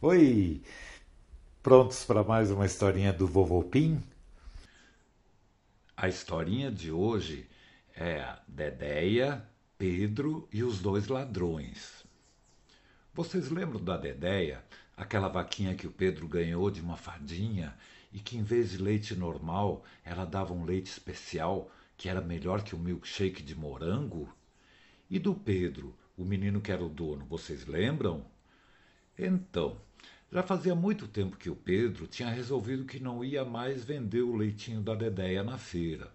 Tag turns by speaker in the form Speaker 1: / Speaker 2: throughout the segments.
Speaker 1: Oi! Prontos para mais uma historinha do Vovô Pim?
Speaker 2: A historinha de hoje é a Dedéia, Pedro e os dois ladrões. Vocês lembram da Dedéia, aquela vaquinha que o Pedro ganhou de uma fadinha e que em vez de leite normal, ela dava um leite especial que era melhor que o milkshake de morango? E do Pedro, o menino que era o dono, vocês lembram? Então, já fazia muito tempo que o Pedro tinha resolvido que não ia mais vender o leitinho da Dedéia na feira.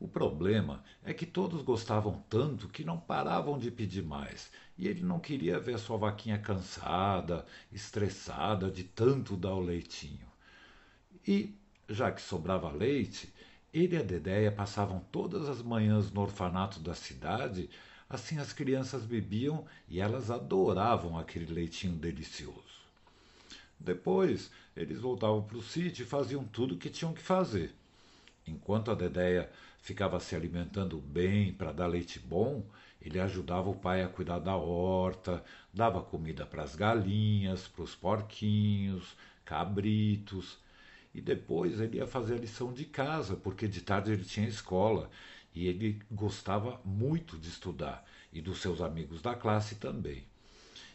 Speaker 2: O problema é que todos gostavam tanto que não paravam de pedir mais, e ele não queria ver sua vaquinha cansada, estressada de tanto dar o leitinho. E, já que sobrava leite, ele e a Dedéia passavam todas as manhãs no orfanato da cidade, assim as crianças bebiam e elas adoravam aquele leitinho delicioso. Depois, eles voltavam para o sítio e faziam tudo o que tinham que fazer. Enquanto a Dedéia ficava se alimentando bem para dar leite bom, ele ajudava o pai a cuidar da horta, dava comida para as galinhas, para os porquinhos, cabritos. E depois ele ia fazer a lição de casa, porque de tarde ele tinha escola e ele gostava muito de estudar e dos seus amigos da classe também.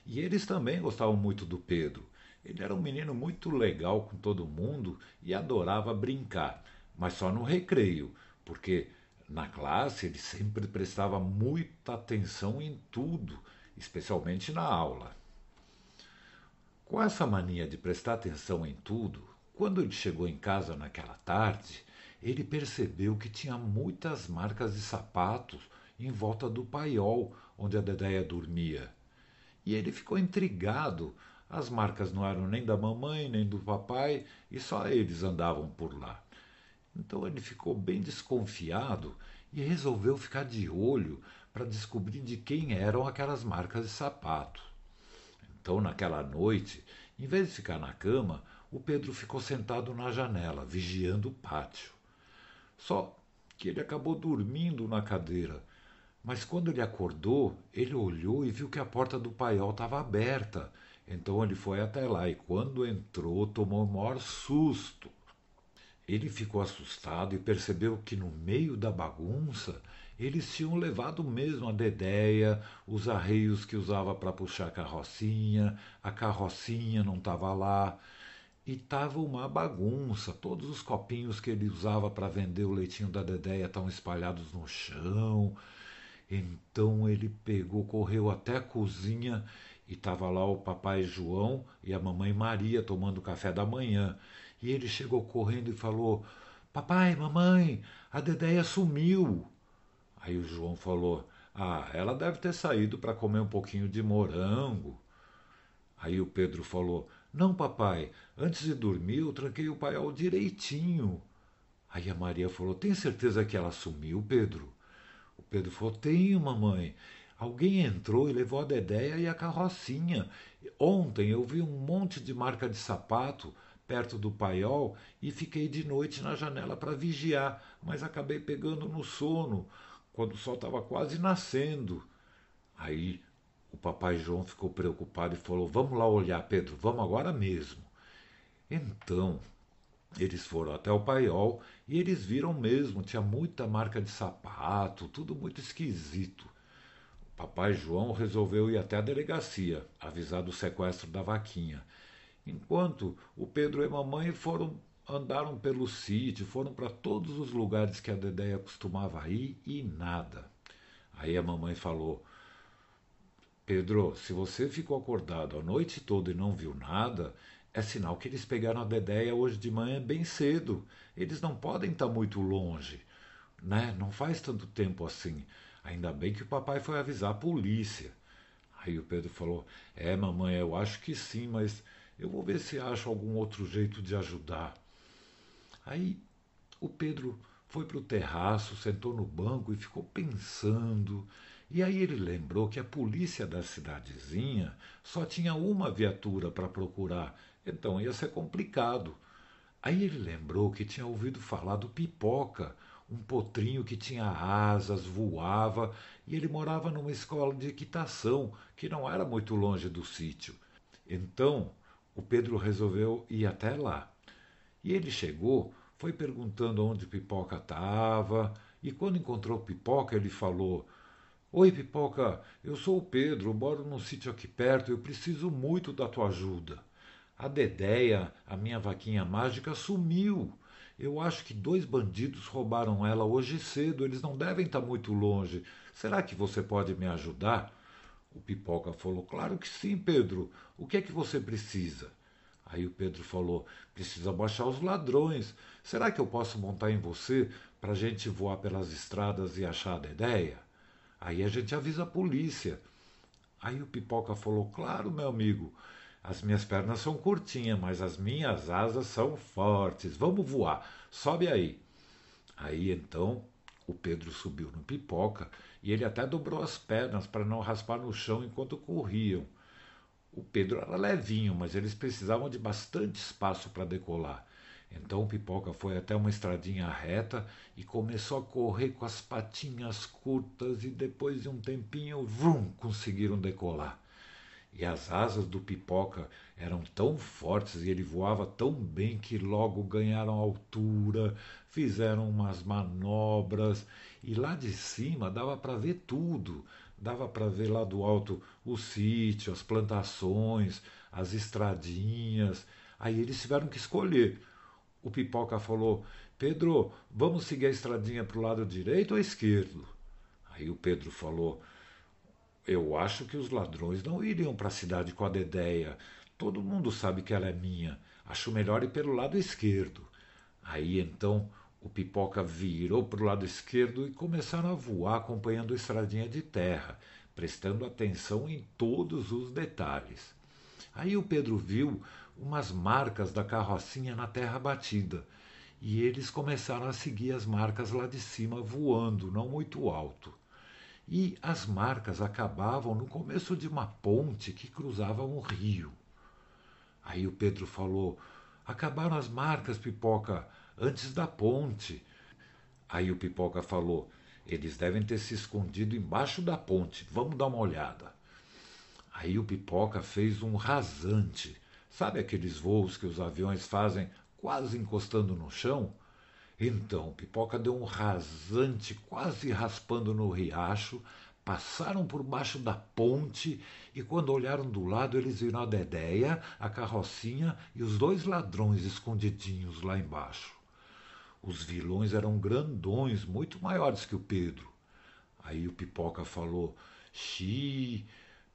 Speaker 2: E eles também gostavam muito do Pedro. Ele era um menino muito legal com todo mundo e adorava brincar, mas só no recreio, porque na classe ele sempre prestava muita atenção em tudo, especialmente na aula. Com essa mania de prestar atenção em tudo, quando ele chegou em casa naquela tarde, ele percebeu que tinha muitas marcas de sapatos em volta do paiol onde a Dedéia dormia. E ele ficou intrigado as marcas não eram nem da mamãe, nem do papai, e só eles andavam por lá. Então ele ficou bem desconfiado e resolveu ficar de olho para descobrir de quem eram aquelas marcas de sapato. Então, naquela noite, em vez de ficar na cama, o Pedro ficou sentado na janela, vigiando o pátio. Só que ele acabou dormindo na cadeira. Mas quando ele acordou, ele olhou e viu que a porta do paiol estava aberta então ele foi até lá e quando entrou tomou o maior susto. Ele ficou assustado e percebeu que no meio da bagunça eles tinham levado mesmo a dedéia, os arreios que usava para puxar a carrocinha, a carrocinha não estava lá. E estava uma bagunça. Todos os copinhos que ele usava para vender o leitinho da Dedéia estavam espalhados no chão. Então ele pegou, correu até a cozinha e estava lá o papai João e a mamãe Maria tomando café da manhã. E ele chegou correndo e falou: Papai, mamãe, a Dedéia sumiu. Aí o João falou: Ah, ela deve ter saído para comer um pouquinho de morango. Aí o Pedro falou: Não, papai, antes de dormir eu tranquei o paiol direitinho. Aí a Maria falou: Tem certeza que ela sumiu, Pedro? O Pedro falou: Tenho, mamãe. Alguém entrou e levou a Dedéia e a carrocinha. Ontem eu vi um monte de marca de sapato perto do paiol e fiquei de noite na janela para vigiar, mas acabei pegando no sono, quando o sol estava quase nascendo. Aí o papai João ficou preocupado e falou: Vamos lá olhar, Pedro, vamos agora mesmo. Então, eles foram até o paiol e eles viram mesmo, tinha muita marca de sapato, tudo muito esquisito. Papai João resolveu ir até a delegacia, avisar do sequestro da vaquinha. Enquanto o Pedro e a mamãe foram andaram pelo sítio, foram para todos os lugares que a Dedéia costumava ir e nada. Aí a mamãe falou: Pedro, se você ficou acordado a noite toda e não viu nada, é sinal que eles pegaram a Dedéia hoje de manhã bem cedo. Eles não podem estar tá muito longe, né? Não faz tanto tempo assim. Ainda bem que o papai foi avisar a polícia. Aí o Pedro falou: É, mamãe, eu acho que sim, mas eu vou ver se acho algum outro jeito de ajudar. Aí o Pedro foi para o terraço, sentou no banco e ficou pensando. E aí ele lembrou que a polícia da cidadezinha só tinha uma viatura para procurar, então ia ser complicado. Aí ele lembrou que tinha ouvido falar do pipoca, um potrinho que tinha asas, voava, e ele morava numa escola de equitação que não era muito longe do sítio. Então, o Pedro resolveu ir até lá. E ele chegou, foi perguntando onde Pipoca estava, e quando encontrou Pipoca, ele falou: Oi, Pipoca, eu sou o Pedro, moro num sítio aqui perto, eu preciso muito da tua ajuda. A Dedéia, a minha vaquinha mágica, sumiu. Eu acho que dois bandidos roubaram ela hoje cedo, eles não devem estar muito longe. Será que você pode me ajudar? O Pipoca falou: Claro que sim, Pedro. O que é que você precisa? Aí o Pedro falou: Precisa baixar os ladrões. Será que eu posso montar em você para a gente voar pelas estradas e achar a Dedéia? Aí a gente avisa a polícia. Aí o Pipoca falou: Claro, meu amigo. As minhas pernas são curtinhas, mas as minhas asas são fortes. Vamos voar. Sobe aí. Aí então o Pedro subiu no pipoca e ele até dobrou as pernas para não raspar no chão enquanto corriam. O Pedro era levinho, mas eles precisavam de bastante espaço para decolar. Então o Pipoca foi até uma estradinha reta e começou a correr com as patinhas curtas e depois de um tempinho, vrum, conseguiram decolar. E as asas do Pipoca eram tão fortes e ele voava tão bem que logo ganharam altura, fizeram umas manobras e lá de cima dava para ver tudo. Dava para ver lá do alto o sítio, as plantações, as estradinhas. Aí eles tiveram que escolher. O Pipoca falou: Pedro, vamos seguir a estradinha para o lado direito ou esquerdo? Aí o Pedro falou: eu acho que os ladrões não iriam para a cidade com a Dedéia. Todo mundo sabe que ela é minha. Acho melhor ir pelo lado esquerdo. Aí então o pipoca virou para o lado esquerdo e começaram a voar acompanhando a estradinha de terra, prestando atenção em todos os detalhes. Aí o Pedro viu umas marcas da carrocinha na terra batida. E eles começaram a seguir as marcas lá de cima, voando, não muito alto e as marcas acabavam no começo de uma ponte que cruzava um rio. Aí o Pedro falou: Acabaram as marcas, Pipoca, antes da ponte. Aí o Pipoca falou: Eles devem ter se escondido embaixo da ponte, vamos dar uma olhada. Aí o Pipoca fez um rasante. Sabe aqueles voos que os aviões fazem quase encostando no chão? Então, Pipoca deu um rasante, quase raspando no riacho, passaram por baixo da ponte e, quando olharam do lado, eles viram a Dedéia, a carrocinha e os dois ladrões escondidinhos lá embaixo. Os vilões eram grandões, muito maiores que o Pedro. Aí o Pipoca falou: Xi,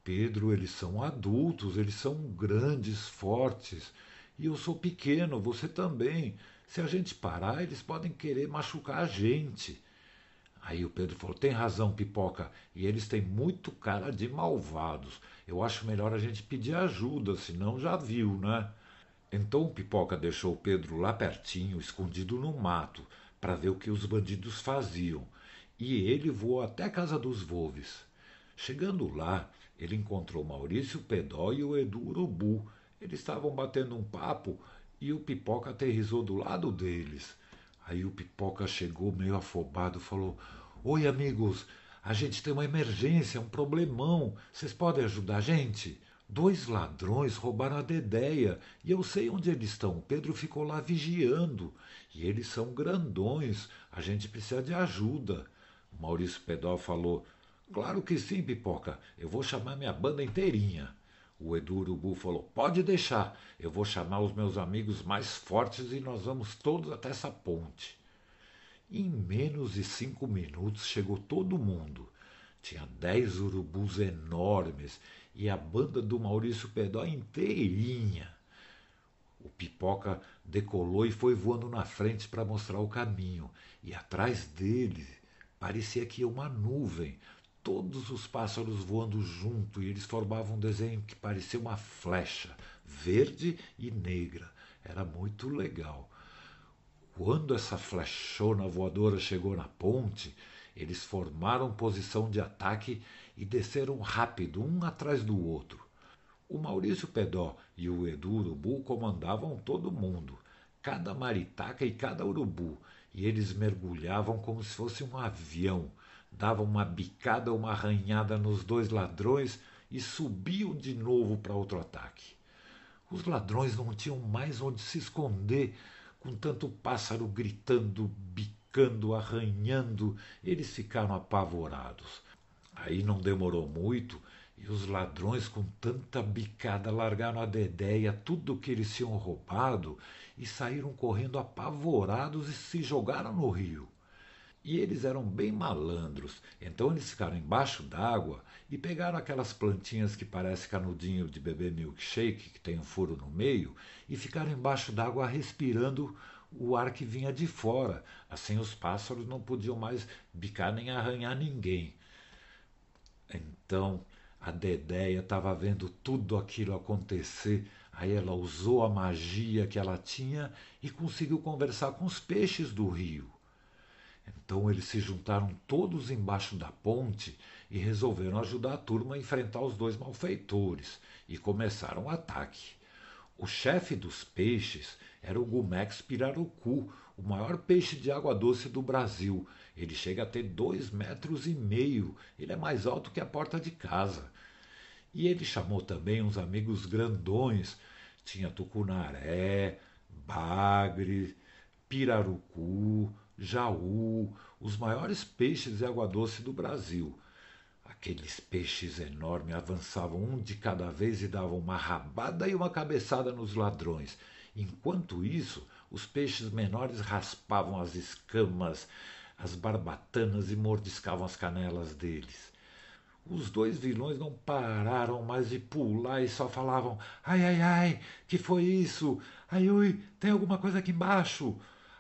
Speaker 2: Pedro, eles são adultos, eles são grandes, fortes. E eu sou pequeno, você também. Se a gente parar, eles podem querer machucar a gente. Aí o Pedro falou: tem razão, pipoca, e eles têm muito cara de malvados. Eu acho melhor a gente pedir ajuda, senão já viu, né? Então o pipoca deixou o Pedro lá pertinho, escondido no mato, para ver o que os bandidos faziam. E ele voou até a casa dos Volves. Chegando lá, ele encontrou Maurício Pedó e o Edu Urubu. Eles estavam batendo um papo e o Pipoca aterrizou do lado deles. Aí o Pipoca chegou meio afobado, falou: Oi, amigos, a gente tem uma emergência, um problemão. Vocês podem ajudar a gente? Dois ladrões roubaram a Dedéia e eu sei onde eles estão. Pedro ficou lá vigiando. E eles são grandões. A gente precisa de ajuda. O Maurício Pedó falou: Claro que sim, Pipoca. Eu vou chamar minha banda inteirinha. O Edu Urubu falou: Pode deixar, eu vou chamar os meus amigos mais fortes e nós vamos todos até essa ponte. Em menos de cinco minutos chegou todo mundo. Tinha dez urubus enormes e a banda do Maurício Pedó inteirinha. O pipoca decolou e foi voando na frente para mostrar o caminho, e atrás dele parecia que ia uma nuvem, todos os pássaros voando junto e eles formavam um desenho que parecia uma flecha, verde e negra. Era muito legal. Quando essa flechona voadora chegou na ponte, eles formaram posição de ataque e desceram rápido, um atrás do outro. O Maurício Pedó e o Edu Urubu comandavam todo mundo, cada maritaca e cada urubu, e eles mergulhavam como se fosse um avião dava uma bicada, uma arranhada nos dois ladrões e subiam de novo para outro ataque. Os ladrões não tinham mais onde se esconder, com tanto pássaro gritando, bicando, arranhando, eles ficaram apavorados. Aí não demorou muito e os ladrões, com tanta bicada, largaram a dedéia, tudo o que eles tinham roubado e saíram correndo apavorados e se jogaram no rio. E eles eram bem malandros, então eles ficaram embaixo d'água e pegaram aquelas plantinhas que parece canudinho de beber milkshake, que tem um furo no meio, e ficaram embaixo d'água respirando o ar que vinha de fora. Assim os pássaros não podiam mais bicar nem arranhar ninguém. Então a Dedéia estava vendo tudo aquilo acontecer. Aí ela usou a magia que ela tinha e conseguiu conversar com os peixes do rio. Então eles se juntaram todos embaixo da ponte e resolveram ajudar a turma a enfrentar os dois malfeitores e começaram o ataque. O chefe dos peixes era o Gumex pirarucu, o maior peixe de água doce do Brasil. Ele chega a ter dois metros e meio. Ele é mais alto que a porta de casa. E ele chamou também uns amigos grandões. Tinha tucunaré, bagre, pirarucu, jaú, os maiores peixes de água doce do Brasil. Aqueles peixes enormes avançavam um de cada vez e davam uma rabada e uma cabeçada nos ladrões. Enquanto isso, os peixes menores raspavam as escamas, as barbatanas e mordiscavam as canelas deles. Os dois vilões não pararam mais de pular e só falavam: Ai, ai, ai, que foi isso? Ai, ui, tem alguma coisa aqui embaixo?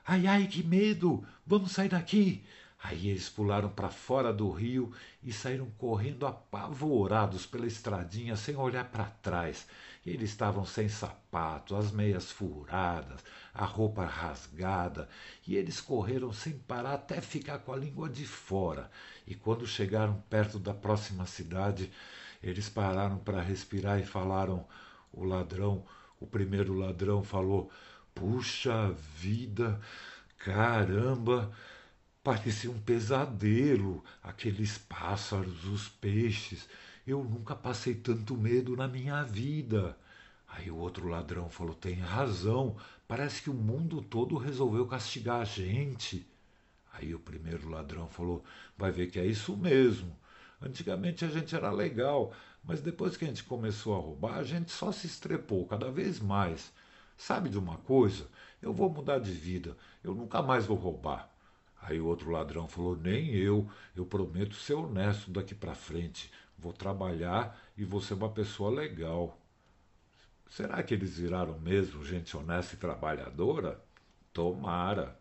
Speaker 2: Ai, ai, que medo! Vamos sair daqui! Aí eles pularam para fora do rio e saíram correndo apavorados pela estradinha sem olhar para trás. Eles estavam sem sapato, as meias furadas, a roupa rasgada, e eles correram sem parar até ficar com a língua de fora. E quando chegaram perto da próxima cidade, eles pararam para respirar e falaram: o ladrão, o primeiro ladrão falou: Puxa vida, caramba! Parecia um pesadelo, aqueles pássaros, os peixes. Eu nunca passei tanto medo na minha vida. Aí o outro ladrão falou: tem razão, parece que o mundo todo resolveu castigar a gente. Aí o primeiro ladrão falou: vai ver que é isso mesmo. Antigamente a gente era legal, mas depois que a gente começou a roubar, a gente só se estrepou cada vez mais. Sabe de uma coisa? Eu vou mudar de vida, eu nunca mais vou roubar. Aí o outro ladrão falou: Nem eu, eu prometo ser honesto daqui para frente. Vou trabalhar e vou ser uma pessoa legal. Será que eles viraram mesmo gente honesta e trabalhadora? Tomara.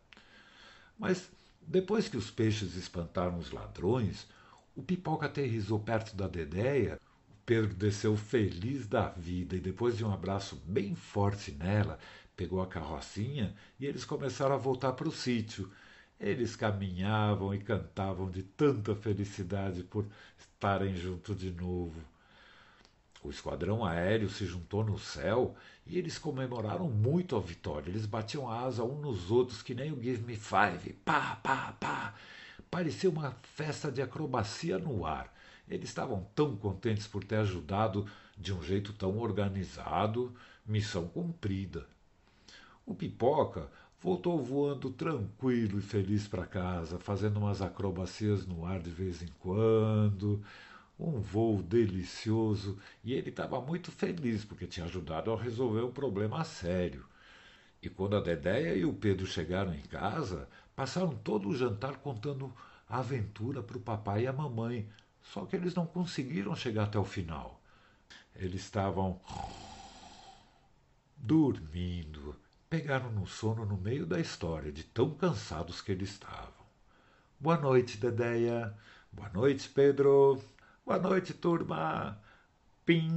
Speaker 2: Mas depois que os peixes espantaram os ladrões, o pipoca aterrizou perto da Dedéia. Pedro desceu feliz da vida e, depois de um abraço bem forte nela, pegou a carrocinha e eles começaram a voltar para o sítio. Eles caminhavam e cantavam de tanta felicidade por estarem juntos de novo. O esquadrão aéreo se juntou no céu e eles comemoraram muito a vitória. Eles batiam asa um nos outros que nem o Give Me Five. Pá, pá, pá. Parecia uma festa de acrobacia no ar. Eles estavam tão contentes por ter ajudado de um jeito tão organizado. Missão cumprida. O Pipoca voltou voando tranquilo e feliz para casa, fazendo umas acrobacias no ar de vez em quando. Um voo delicioso e ele estava muito feliz porque tinha ajudado a resolver um problema sério. E quando a Dedéia e o Pedro chegaram em casa, passaram todo o jantar contando a aventura para o papai e a mamãe, só que eles não conseguiram chegar até o final. Eles estavam dormindo pegaram no sono no meio da história, de tão cansados que eles estavam. Boa noite, Dedéia. Boa noite, Pedro. Boa noite, turma. Pim.